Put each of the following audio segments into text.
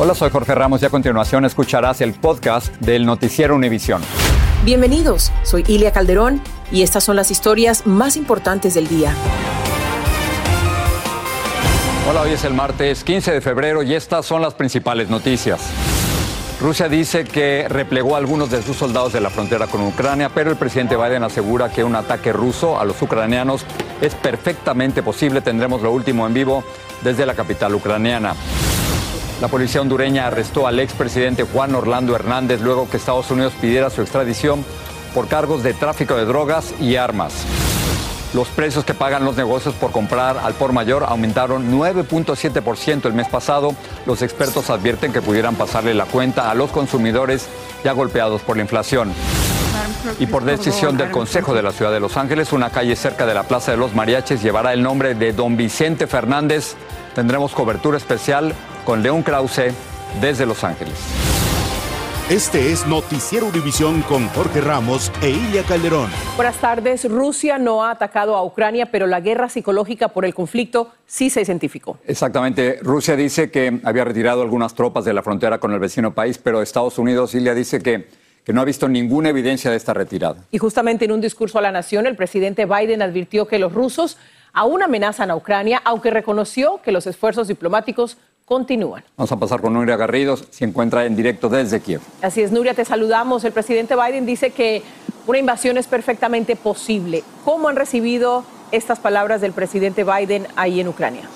Hola, soy Jorge Ramos y a continuación escucharás el podcast del Noticiero Univisión. Bienvenidos, soy Ilia Calderón y estas son las historias más importantes del día. Hola, hoy es el martes 15 de febrero y estas son las principales noticias. Rusia dice que replegó a algunos de sus soldados de la frontera con Ucrania, pero el presidente Biden asegura que un ataque ruso a los ucranianos es perfectamente posible. Tendremos lo último en vivo desde la capital ucraniana. La policía hondureña arrestó al expresidente Juan Orlando Hernández luego que Estados Unidos pidiera su extradición por cargos de tráfico de drogas y armas. Los precios que pagan los negocios por comprar al por mayor aumentaron 9.7% el mes pasado. Los expertos advierten que pudieran pasarle la cuenta a los consumidores ya golpeados por la inflación. Y por decisión del Consejo de la Ciudad de Los Ángeles, una calle cerca de la Plaza de los Mariaches llevará el nombre de Don Vicente Fernández. Tendremos cobertura especial con León Krause desde Los Ángeles. Este es Noticiero Univisión con Jorge Ramos e Ilia Calderón. Buenas tardes. Rusia no ha atacado a Ucrania, pero la guerra psicológica por el conflicto sí se identificó. Exactamente. Rusia dice que había retirado algunas tropas de la frontera con el vecino país, pero Estados Unidos, Ilia, dice que, que no ha visto ninguna evidencia de esta retirada. Y justamente en un discurso a la nación, el presidente Biden advirtió que los rusos aún amenazan a Ucrania, aunque reconoció que los esfuerzos diplomáticos continúan. Vamos a pasar con Nuria Garridos, se encuentra en directo desde Kiev. Así es, Nuria, te saludamos. El presidente Biden dice que una invasión es perfectamente posible. ¿Cómo han recibido estas palabras del presidente Biden ahí en Ucrania?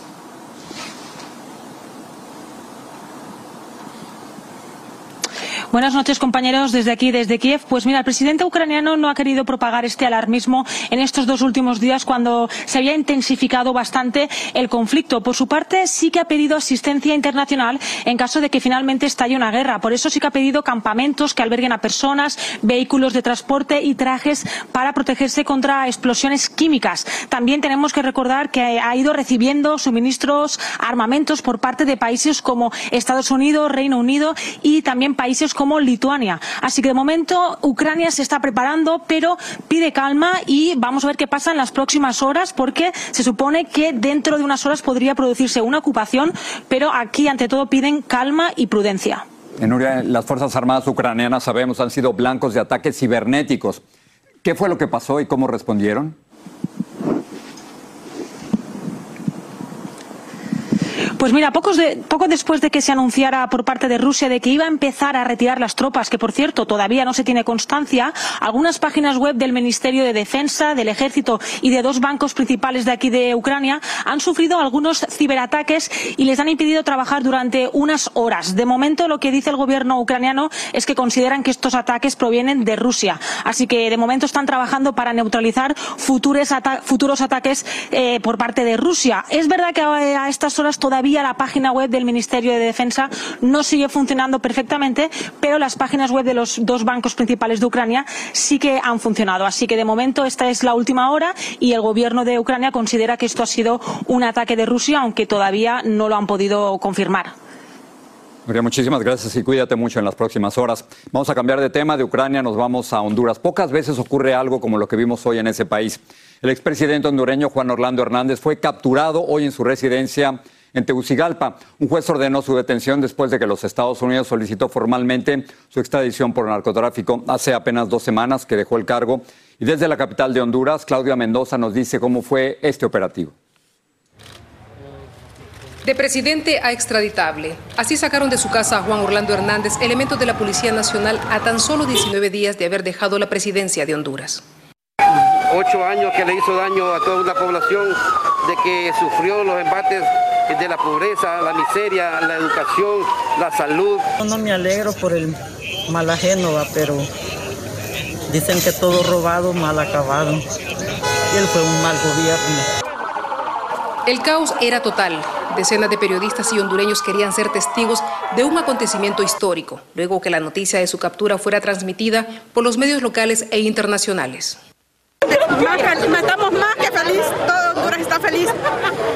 Buenas noches, compañeros, desde aquí, desde Kiev. Pues mira, el presidente ucraniano no ha querido propagar este alarmismo en estos dos últimos días cuando se había intensificado bastante el conflicto. Por su parte, sí que ha pedido asistencia internacional en caso de que finalmente estalle una guerra. Por eso sí que ha pedido campamentos que alberguen a personas, vehículos de transporte y trajes para protegerse contra explosiones químicas. También tenemos que recordar que ha ido recibiendo suministros, armamentos por parte de países como Estados Unidos, Reino Unido y también países como Lituania. Así que de momento Ucrania se está preparando, pero pide calma y vamos a ver qué pasa en las próximas horas, porque se supone que dentro de unas horas podría producirse una ocupación, pero aquí ante todo piden calma y prudencia. En las Fuerzas Armadas ucranianas, sabemos, han sido blancos de ataques cibernéticos. ¿Qué fue lo que pasó y cómo respondieron? Pues mira, poco después de que se anunciara por parte de Rusia de que iba a empezar a retirar las tropas, que por cierto todavía no se tiene constancia, algunas páginas web del Ministerio de Defensa, del Ejército y de dos bancos principales de aquí de Ucrania han sufrido algunos ciberataques y les han impedido trabajar durante unas horas. De momento, lo que dice el gobierno ucraniano es que consideran que estos ataques provienen de Rusia. Así que de momento están trabajando para neutralizar futuros, ata futuros ataques eh, por parte de Rusia. Es verdad que a estas horas todavía la página web del Ministerio de Defensa no sigue funcionando perfectamente, pero las páginas web de los dos bancos principales de Ucrania sí que han funcionado. Así que de momento esta es la última hora y el gobierno de Ucrania considera que esto ha sido un ataque de Rusia, aunque todavía no lo han podido confirmar. María, muchísimas gracias y cuídate mucho en las próximas horas. Vamos a cambiar de tema. De Ucrania nos vamos a Honduras. Pocas veces ocurre algo como lo que vimos hoy en ese país. El expresidente hondureño Juan Orlando Hernández fue capturado hoy en su residencia en Tegucigalpa. Un juez ordenó su detención después de que los Estados Unidos solicitó formalmente su extradición por narcotráfico hace apenas dos semanas que dejó el cargo. Y desde la capital de Honduras, Claudia Mendoza nos dice cómo fue este operativo. De presidente a extraditable. Así sacaron de su casa a Juan Orlando Hernández, elementos de la Policía Nacional, a tan solo 19 días de haber dejado la presidencia de Honduras. Ocho años que le hizo daño a toda una población, de que sufrió los embates de la pobreza, la miseria, la educación, la salud. No me alegro por el mal ajeno, pero dicen que todo robado, mal acabado. Y él fue un mal gobierno. El caos era total. Decenas de periodistas y hondureños querían ser testigos de un acontecimiento histórico, luego que la noticia de su captura fuera transmitida por los medios locales e internacionales. Estamos más que feliz, todo Honduras está feliz,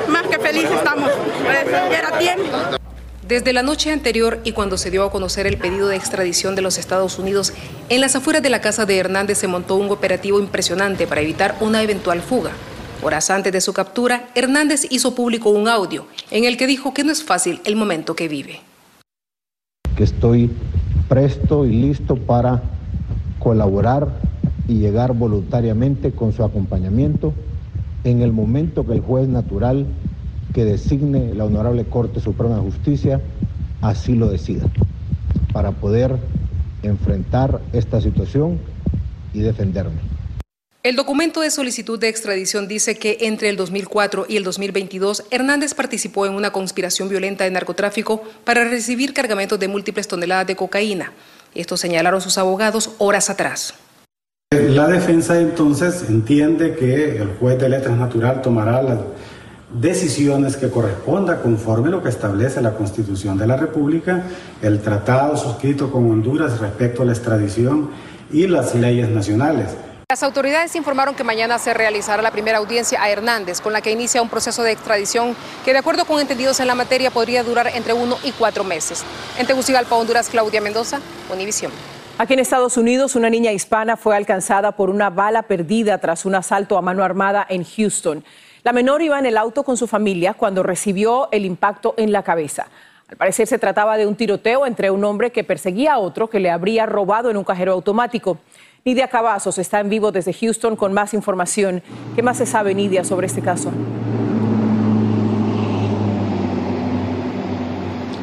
más que feliz estamos, pues, era tiempo. Desde la noche anterior y cuando se dio a conocer el pedido de extradición de los Estados Unidos, en las afueras de la casa de Hernández se montó un operativo impresionante para evitar una eventual fuga. Horas antes de su captura, Hernández hizo público un audio en el que dijo que no es fácil el momento que vive. Que estoy presto y listo para colaborar y llegar voluntariamente con su acompañamiento en el momento que el juez natural que designe la Honorable Corte Suprema de Justicia así lo decida, para poder enfrentar esta situación y defenderme. El documento de solicitud de extradición dice que entre el 2004 y el 2022 Hernández participó en una conspiración violenta de narcotráfico para recibir cargamentos de múltiples toneladas de cocaína. Esto señalaron sus abogados horas atrás. La defensa entonces entiende que el juez de letras natural tomará las decisiones que corresponda conforme a lo que establece la Constitución de la República, el tratado suscrito con Honduras respecto a la extradición y las leyes nacionales. Las autoridades informaron que mañana se realizará la primera audiencia a Hernández, con la que inicia un proceso de extradición que, de acuerdo con entendidos en la materia, podría durar entre uno y cuatro meses. En Tegucigalpa, Honduras, Claudia Mendoza, Univisión. Aquí en Estados Unidos, una niña hispana fue alcanzada por una bala perdida tras un asalto a mano armada en Houston. La menor iba en el auto con su familia cuando recibió el impacto en la cabeza. Al parecer se trataba de un tiroteo entre un hombre que perseguía a otro que le habría robado en un cajero automático. Nidia Cavazos está en vivo desde Houston con más información. ¿Qué más se sabe, Nidia, sobre este caso?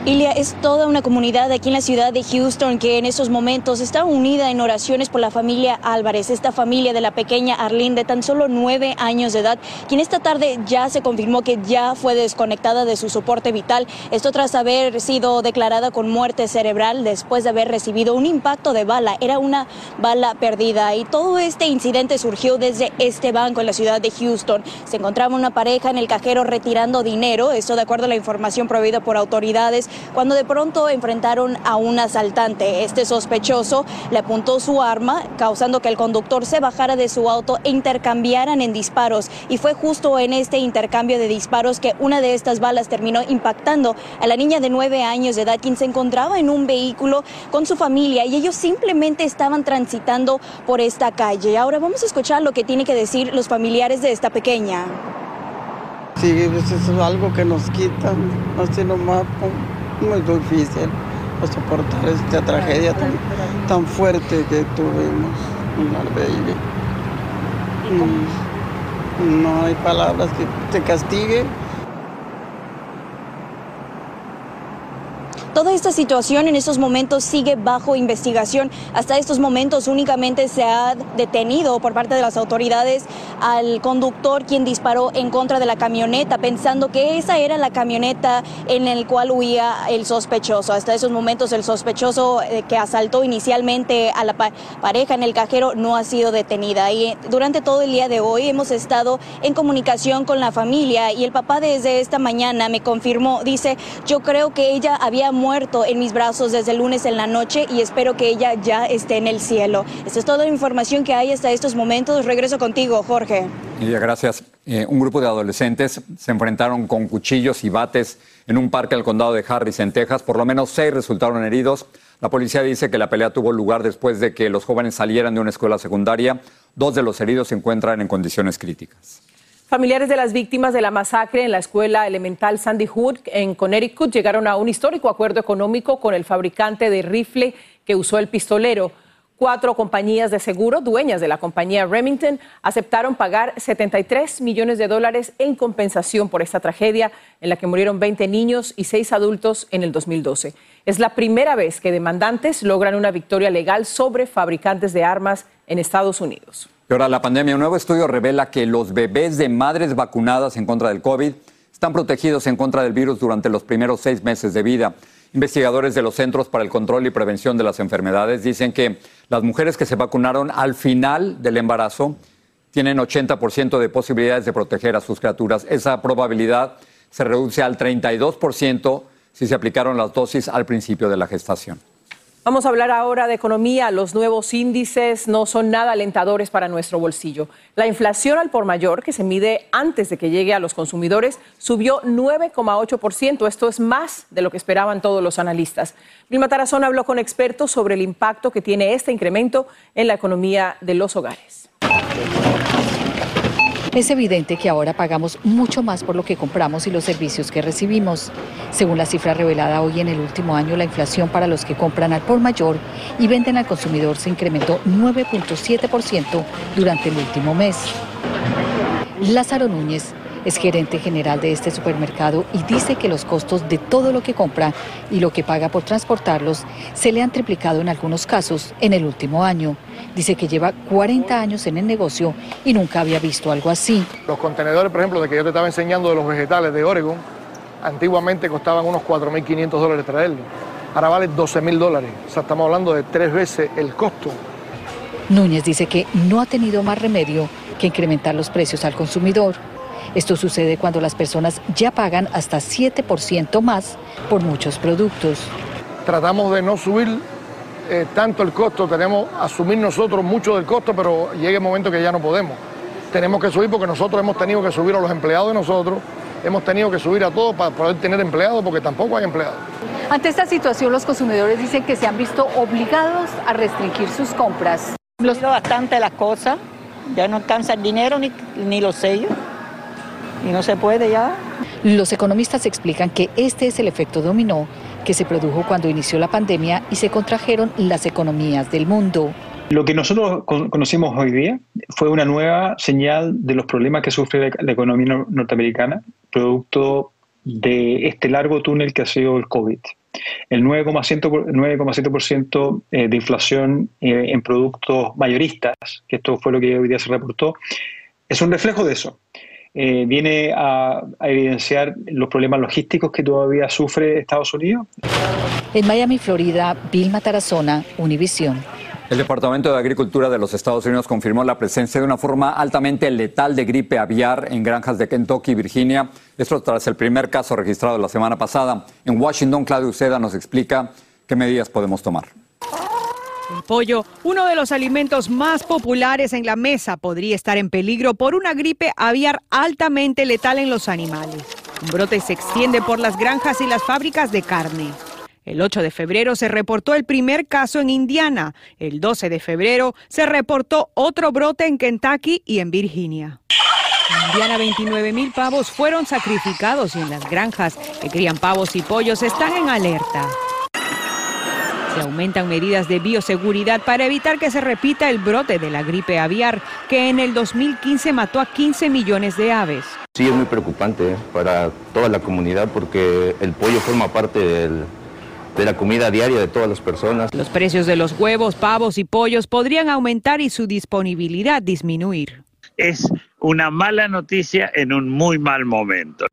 Ilia, es toda una comunidad aquí en la ciudad de Houston que en estos momentos está unida en oraciones por la familia Álvarez, esta familia de la pequeña Arlene de tan solo nueve años de edad, quien esta tarde ya se confirmó que ya fue desconectada de su soporte vital. Esto tras haber sido declarada con muerte cerebral después de haber recibido un impacto de bala. Era una bala perdida y todo este incidente surgió desde este banco en la ciudad de Houston. Se encontraba una pareja en el cajero retirando dinero, esto de acuerdo a la información proveída por autoridades cuando de pronto enfrentaron a un asaltante. Este sospechoso le apuntó su arma, causando que el conductor se bajara de su auto e intercambiaran en disparos. Y fue justo en este intercambio de disparos que una de estas balas terminó impactando a la niña de nueve años de edad, quien se encontraba en un vehículo con su familia y ellos simplemente estaban transitando por esta calle. Ahora vamos a escuchar lo que tienen que decir los familiares de esta pequeña. Sí, pues eso es algo que nos quitan, así nomás muy difícil soportar esta tragedia tan, tan fuerte que tuvimos en baby. No hay palabras que te castiguen Toda esta situación en estos momentos sigue bajo investigación. Hasta estos momentos únicamente se ha detenido por parte de las autoridades al conductor quien disparó en contra de la camioneta, pensando que esa era la camioneta en la cual huía el sospechoso. Hasta esos momentos el sospechoso eh, que asaltó inicialmente a la pareja en el cajero no ha sido detenida. Y durante todo el día de hoy hemos estado en comunicación con la familia y el papá desde esta mañana me confirmó, dice, yo creo que ella había muerto en mis brazos desde el lunes en la noche y espero que ella ya esté en el cielo. Esta es toda la información que hay hasta estos momentos. Regreso contigo, Jorge. gracias. Eh, un grupo de adolescentes se enfrentaron con cuchillos y bates en un parque al condado de Harris, en Texas. Por lo menos seis resultaron heridos. La policía dice que la pelea tuvo lugar después de que los jóvenes salieran de una escuela secundaria. Dos de los heridos se encuentran en condiciones críticas. Familiares de las víctimas de la masacre en la escuela elemental Sandy Hood en Connecticut llegaron a un histórico acuerdo económico con el fabricante de rifle que usó el pistolero. Cuatro compañías de seguro, dueñas de la compañía Remington, aceptaron pagar 73 millones de dólares en compensación por esta tragedia en la que murieron 20 niños y 6 adultos en el 2012. Es la primera vez que demandantes logran una victoria legal sobre fabricantes de armas en Estados Unidos. Y la pandemia, un nuevo estudio revela que los bebés de madres vacunadas en contra del COVID están protegidos en contra del virus durante los primeros seis meses de vida. Investigadores de los Centros para el Control y Prevención de las Enfermedades dicen que las mujeres que se vacunaron al final del embarazo tienen 80% de posibilidades de proteger a sus criaturas. Esa probabilidad se reduce al 32% si se aplicaron las dosis al principio de la gestación. Vamos a hablar ahora de economía. Los nuevos índices no son nada alentadores para nuestro bolsillo. La inflación al por mayor, que se mide antes de que llegue a los consumidores, subió 9,8%. Esto es más de lo que esperaban todos los analistas. Vilma Tarazón habló con expertos sobre el impacto que tiene este incremento en la economía de los hogares. Es evidente que ahora pagamos mucho más por lo que compramos y los servicios que recibimos. Según la cifra revelada hoy en el último año, la inflación para los que compran al por mayor y venden al consumidor se incrementó 9.7% durante el último mes. Lázaro Núñez es gerente general de este supermercado y dice que los costos de todo lo que compra y lo que paga por transportarlos se le han triplicado en algunos casos en el último año. Dice que lleva 40 años en el negocio y nunca había visto algo así. Los contenedores, por ejemplo, de que yo te estaba enseñando de los vegetales de Oregon, antiguamente costaban unos 4.500 dólares traerlos. Ahora vale 12.000 dólares. O sea, estamos hablando de tres veces el costo. Núñez dice que no ha tenido más remedio que incrementar los precios al consumidor. Esto sucede cuando las personas ya pagan hasta 7% más por muchos productos. Tratamos de no subir eh, tanto el costo, tenemos que asumir nosotros mucho del costo, pero llega el momento que ya no podemos. Tenemos que subir porque nosotros hemos tenido que subir a los empleados de nosotros, hemos tenido que subir a todos para poder tener empleados porque tampoco hay empleados. Ante esta situación, los consumidores dicen que se han visto obligados a restringir sus compras. Los bastante las cosas, ya no alcanza el dinero ni, ni los sellos y no se puede ya. Los economistas explican que este es el efecto dominó que se produjo cuando inició la pandemia y se contrajeron las economías del mundo. Lo que nosotros conocimos hoy día fue una nueva señal de los problemas que sufre la economía norteamericana, producto de este largo túnel que ha sido el COVID. El 9,7% eh, de inflación eh, en productos mayoristas, que esto fue lo que hoy día se reportó, es un reflejo de eso. Eh, viene a, evidenciar los problemas logísticos que todavía sufre Estados Unidos. En Miami, Florida, Vilma Tarazona, Univisión. El Departamento de Agricultura de los Estados Unidos confirmó la presencia de una forma altamente letal de gripe aviar en granjas de Kentucky y Virginia. Esto tras el primer caso registrado la semana pasada. En Washington, Claudio Uceda nos explica qué medidas podemos tomar. El pollo, uno de los alimentos más populares en la mesa, podría estar en peligro por una gripe aviar altamente letal en los animales. Un brote se extiende por las granjas y las fábricas de carne. El 8 de febrero se reportó el primer caso en Indiana. El 12 de febrero se reportó otro brote en Kentucky y en Virginia. En Indiana, 29 mil pavos fueron sacrificados y en las granjas que crían pavos y pollos están en alerta. Se aumentan medidas de bioseguridad para evitar que se repita el brote de la gripe aviar, que en el 2015 mató a 15 millones de aves. Sí, es muy preocupante ¿eh? para toda la comunidad porque el pollo forma parte de la comida diaria de todas las personas. Los precios de los huevos, pavos y pollos podrían aumentar y su disponibilidad disminuir. Es una mala noticia en un muy mal momento.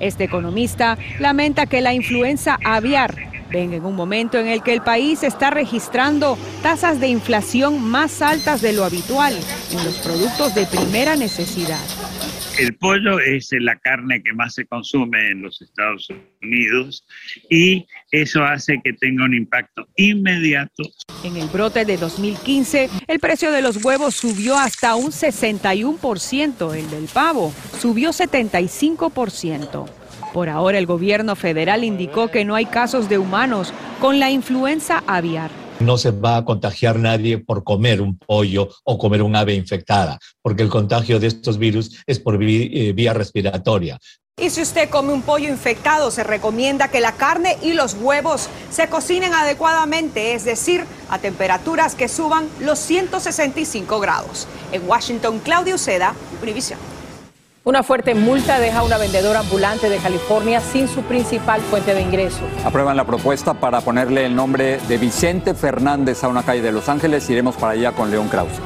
Este economista lamenta que la influenza aviar venga en un momento en el que el país está registrando tasas de inflación más altas de lo habitual en los productos de primera necesidad. El pollo es la carne que más se consume en los Estados Unidos y eso hace que tenga un impacto inmediato. En el brote de 2015, el precio de los huevos subió hasta un 61%, el del pavo subió 75%. Por ahora el gobierno federal indicó que no hay casos de humanos con la influenza aviar. No se va a contagiar nadie por comer un pollo o comer un ave infectada, porque el contagio de estos virus es por eh, vía respiratoria. Y si usted come un pollo infectado, se recomienda que la carne y los huevos se cocinen adecuadamente, es decir, a temperaturas que suban los 165 grados. En Washington, Claudio Seda, Univision. Una fuerte multa deja a una vendedora ambulante de California sin su principal fuente de ingreso. Aprueban la propuesta para ponerle el nombre de Vicente Fernández a una calle de Los Ángeles. Iremos para allá con León Krause.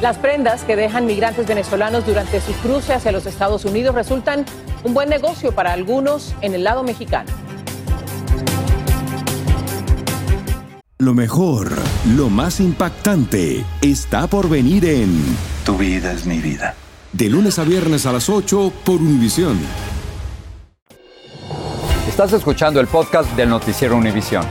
Las prendas que dejan migrantes venezolanos durante su cruce hacia los Estados Unidos resultan un buen negocio para algunos en el lado mexicano. Lo mejor, lo más impactante, está por venir en Tu vida es mi vida. De lunes a viernes a las 8 por Univisión. Estás escuchando el podcast del noticiero Univisión.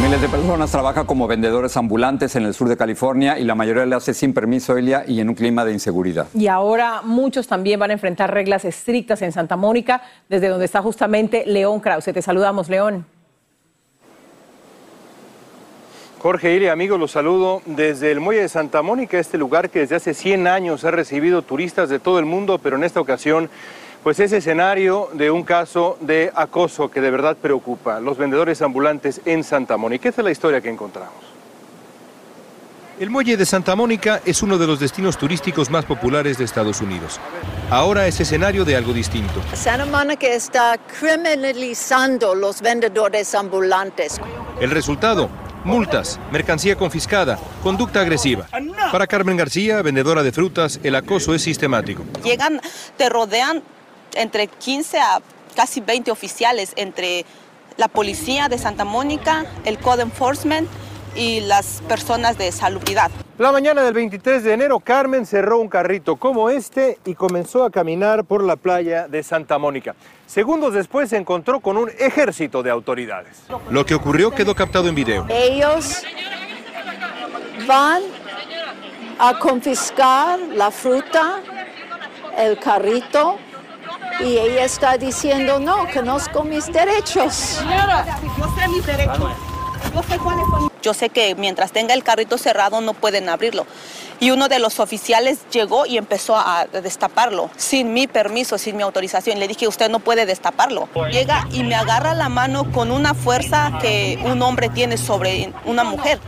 Miles de personas trabajan como vendedores ambulantes en el sur de California y la mayoría lo hace sin permiso, Elia, y en un clima de inseguridad. Y ahora muchos también van a enfrentar reglas estrictas en Santa Mónica, desde donde está justamente León Krause. Te saludamos, León. Jorge Ili, amigos, los saludo desde el Muelle de Santa Mónica, este lugar que desde hace 100 años ha recibido turistas de todo el mundo, pero en esta ocasión pues es escenario de un caso de acoso que de verdad preocupa. Los vendedores ambulantes en Santa Mónica. Esta es la historia que encontramos. El muelle de Santa Mónica es uno de los destinos turísticos más populares de Estados Unidos. Ahora es escenario de algo distinto. Santa Mónica está criminalizando los vendedores ambulantes. El resultado, multas, mercancía confiscada, conducta agresiva. Para Carmen García, vendedora de frutas, el acoso es sistemático. Llegan, te rodean entre 15 a casi 20 oficiales entre la policía de Santa Mónica, el Code Enforcement y las personas de salubridad. La mañana del 23 de enero, Carmen cerró un carrito como este y comenzó a caminar por la playa de Santa Mónica. Segundos después se encontró con un ejército de autoridades. Lo que ocurrió quedó captado en video. Ellos van a confiscar la fruta, el carrito, y ella está diciendo, no, conozco mis derechos. Señora, yo sé mis derechos. Yo sé que mientras tenga el carrito cerrado no pueden abrirlo. Y uno de los oficiales llegó y empezó a destaparlo, sin mi permiso, sin mi autorización. Le dije, usted no puede destaparlo. Llega y me agarra la mano con una fuerza que un hombre tiene sobre una mujer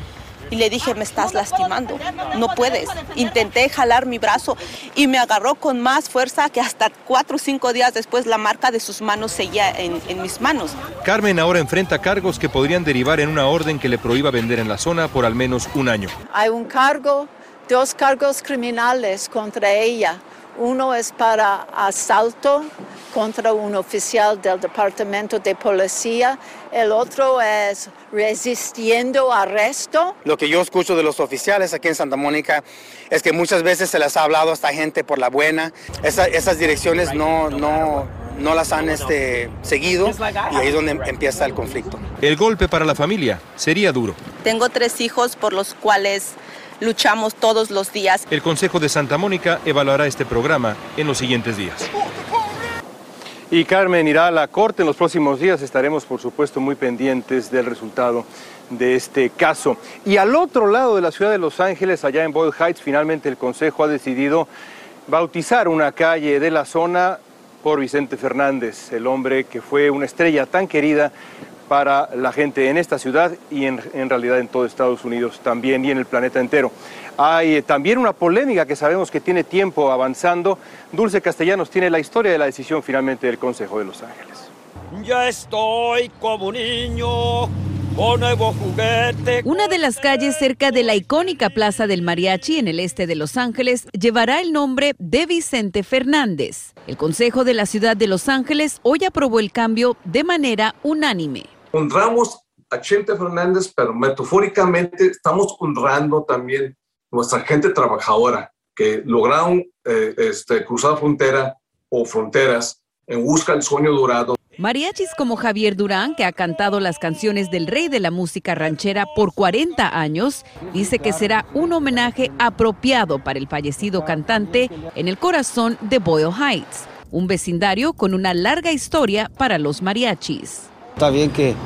y le dije, me estás lastimando, no puedes. Intenté jalar mi brazo y me agarró con más fuerza que hasta cuatro o cinco días después la marca de sus manos seguía en, en mis manos. Carmen ahora enfrenta cargos que podrían derivar en una orden que le prohíba vender en la zona por al menos un año. Hay un cargo, dos cargos criminales contra ella. Uno es para asalto contra un oficial del Departamento de Policía. El otro es resistiendo arresto. Lo que yo escucho de los oficiales aquí en Santa Mónica es que muchas veces se les ha hablado a esta gente por la buena. Esa, esas direcciones no, no, no las han este, seguido y ahí es donde empieza el conflicto. El golpe para la familia sería duro. Tengo tres hijos por los cuales luchamos todos los días. El Consejo de Santa Mónica evaluará este programa en los siguientes días. Y Carmen irá a la corte en los próximos días. Estaremos, por supuesto, muy pendientes del resultado de este caso. Y al otro lado de la ciudad de Los Ángeles, allá en Boyle Heights, finalmente el Consejo ha decidido bautizar una calle de la zona por Vicente Fernández, el hombre que fue una estrella tan querida para la gente en esta ciudad y en, en, realidad en todo Estados Unidos también y en el planeta entero. Hay también una polémica que sabemos que tiene tiempo avanzando. Dulce Castellanos tiene la historia de la decisión finalmente del Consejo de Los Ángeles. Ya estoy como niño. Con nuevo juguete. Una de las calles cerca de la icónica Plaza del Mariachi en el este de Los Ángeles llevará el nombre de Vicente Fernández. El Consejo de la Ciudad de Los Ángeles hoy aprobó el cambio de manera unánime honramos a Chente Fernández, pero metafóricamente estamos honrando también nuestra gente trabajadora que lograron eh, este, cruzar frontera o fronteras en busca del sueño dorado. Mariachis como Javier Durán, que ha cantado las canciones del rey de la música ranchera por 40 años, dice que será un homenaje apropiado para el fallecido cantante en el corazón de Boyle Heights, un vecindario con una larga historia para los mariachis. Está bien que,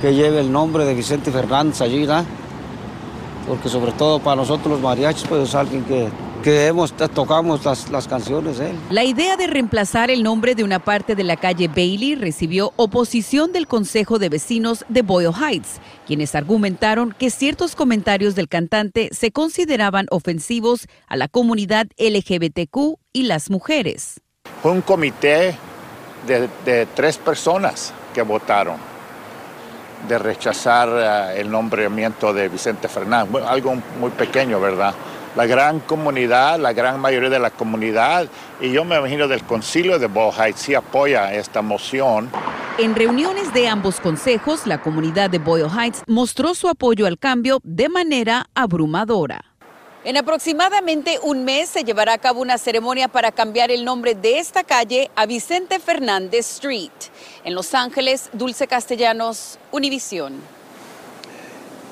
que lleve el nombre de Vicente Fernández allí, ¿no? Porque sobre todo para nosotros los mariachis, pues es alguien que, que hemos, tocamos las, las canciones. La idea de reemplazar el nombre de una parte de la calle Bailey recibió oposición del Consejo de Vecinos de Boyle Heights, quienes argumentaron que ciertos comentarios del cantante se consideraban ofensivos a la comunidad LGBTQ y las mujeres. Fue un comité de, de tres personas que votaron de rechazar uh, el nombramiento de Vicente Fernández, algo muy pequeño, ¿verdad? La gran comunidad, la gran mayoría de la comunidad, y yo me imagino del concilio de Boyle sí apoya esta moción. En reuniones de ambos consejos, la comunidad de Boyle Heights mostró su apoyo al cambio de manera abrumadora. En aproximadamente un mes se llevará a cabo una ceremonia para cambiar el nombre de esta calle a Vicente Fernández Street. En Los Ángeles, Dulce Castellanos, Univisión.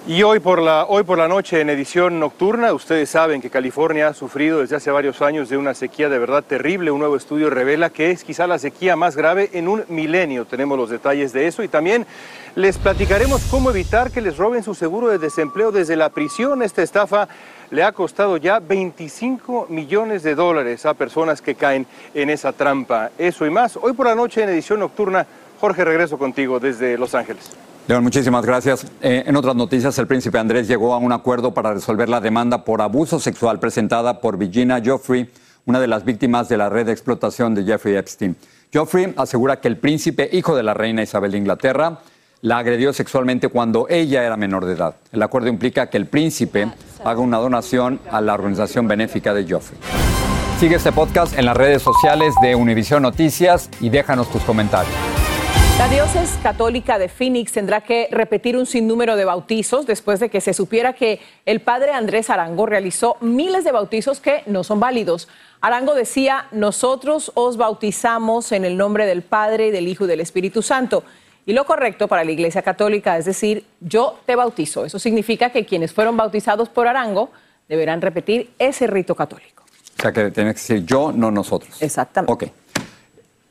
Y hoy por, la, hoy por la noche en edición nocturna, ustedes saben que California ha sufrido desde hace varios años de una sequía de verdad terrible. Un nuevo estudio revela que es quizá la sequía más grave en un milenio. Tenemos los detalles de eso y también les platicaremos cómo evitar que les roben su seguro de desempleo desde la prisión. Esta estafa le ha costado ya 25 millones de dólares a personas que caen en esa trampa. Eso y más. Hoy por la noche en edición nocturna, Jorge, regreso contigo desde Los Ángeles. León, muchísimas gracias. Eh, en otras noticias, el príncipe Andrés llegó a un acuerdo para resolver la demanda por abuso sexual presentada por Virginia Joffrey, una de las víctimas de la red de explotación de Jeffrey Epstein. Joffrey asegura que el príncipe, hijo de la reina Isabel de Inglaterra, la agredió sexualmente cuando ella era menor de edad. El acuerdo implica que el príncipe haga una donación a la organización benéfica de Joffrey. Sigue este podcast en las redes sociales de Univision Noticias y déjanos tus comentarios. La diócesis católica de Phoenix tendrá que repetir un sinnúmero de bautizos después de que se supiera que el padre Andrés Arango realizó miles de bautizos que no son válidos. Arango decía, nosotros os bautizamos en el nombre del Padre, del Hijo y del Espíritu Santo. Y lo correcto para la Iglesia Católica es decir, yo te bautizo. Eso significa que quienes fueron bautizados por Arango deberán repetir ese rito católico. O sea que tienes que decir yo, no nosotros. Exactamente. Ok.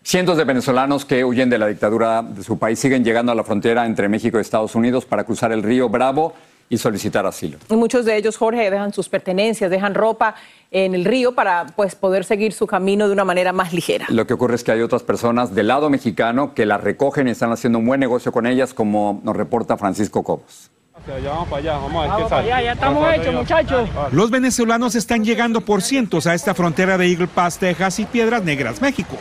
Cientos de venezolanos que huyen de la dictadura de su país siguen llegando a la frontera entre México y Estados Unidos para cruzar el río Bravo y solicitar asilo. Y muchos de ellos, Jorge, dejan sus pertenencias, dejan ropa en el río para pues, poder seguir su camino de una manera más ligera. Lo que ocurre es que hay otras personas del lado mexicano que las recogen y están haciendo un buen negocio con ellas, como nos reporta Francisco Cobos. vamos para allá, vamos a ver qué sale. ya estamos hechos, muchachos. Los venezolanos están llegando por cientos a esta frontera de Eagle Pass, Texas y Piedras Negras, México.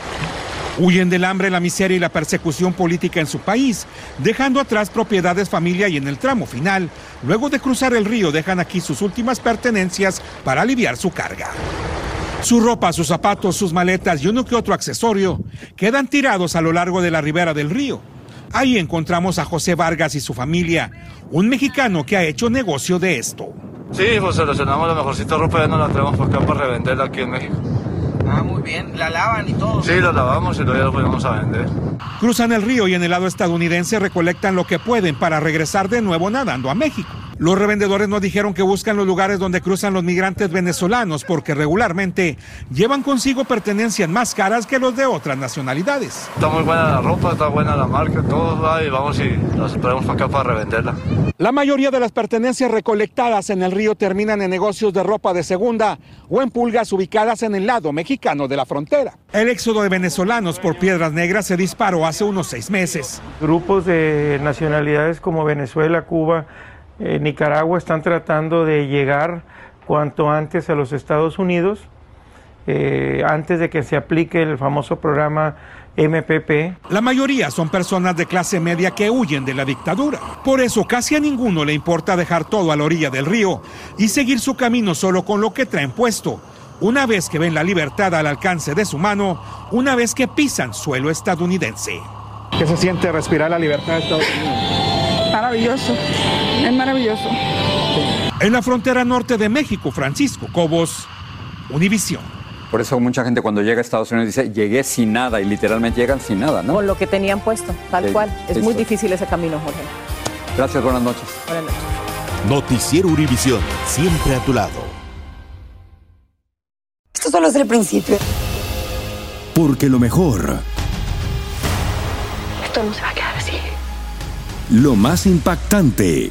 Huyen del hambre, la miseria y la persecución política en su país, dejando atrás propiedades, familia y en el tramo final, luego de cruzar el río, dejan aquí sus últimas pertenencias para aliviar su carga. Su ropa, sus zapatos, sus maletas y uno que otro accesorio quedan tirados a lo largo de la ribera del río. Ahí encontramos a José Vargas y su familia, un mexicano que ha hecho negocio de esto. Sí, pues seleccionamos la mejorcita ropa y no la traemos por acá para revenderla aquí en México. Ah, muy bien. ¿La lavan y todo? Sí, la lavamos y luego lo podemos a vender. Cruzan el río y en el lado estadounidense recolectan lo que pueden para regresar de nuevo nadando a México. Los revendedores nos dijeron que buscan los lugares donde cruzan los migrantes venezolanos porque regularmente llevan consigo pertenencias más caras que los de otras nacionalidades. Está muy buena la ropa, está buena la marca, todo va y vamos y las esperamos para acá para revenderla. La mayoría de las pertenencias recolectadas en el río terminan en negocios de ropa de segunda o en pulgas ubicadas en el lado mexicano de la frontera. El éxodo de venezolanos por Piedras Negras se disparó hace unos seis meses. Grupos de nacionalidades como Venezuela, Cuba, eh, Nicaragua están tratando de llegar cuanto antes a los Estados Unidos, eh, antes de que se aplique el famoso programa MPP. La mayoría son personas de clase media que huyen de la dictadura. Por eso casi a ninguno le importa dejar todo a la orilla del río y seguir su camino solo con lo que traen puesto. Una vez que ven la libertad al alcance de su mano, una vez que pisan suelo estadounidense. ¿Qué se siente respirar la libertad de Estados Unidos? Maravilloso, es maravilloso. En la frontera norte de México, Francisco Cobos, Univisión. Por eso mucha gente cuando llega a Estados Unidos dice, llegué sin nada, y literalmente llegan sin nada, ¿no? Con lo que tenían puesto, tal cual. Es muy difícil ese camino, Jorge. Gracias, buenas noches. Buenas noches. Noticiero Univisión, siempre a tu lado. Esto solo es el principio. Porque lo mejor, Esto no se va a quedar así. lo más impactante,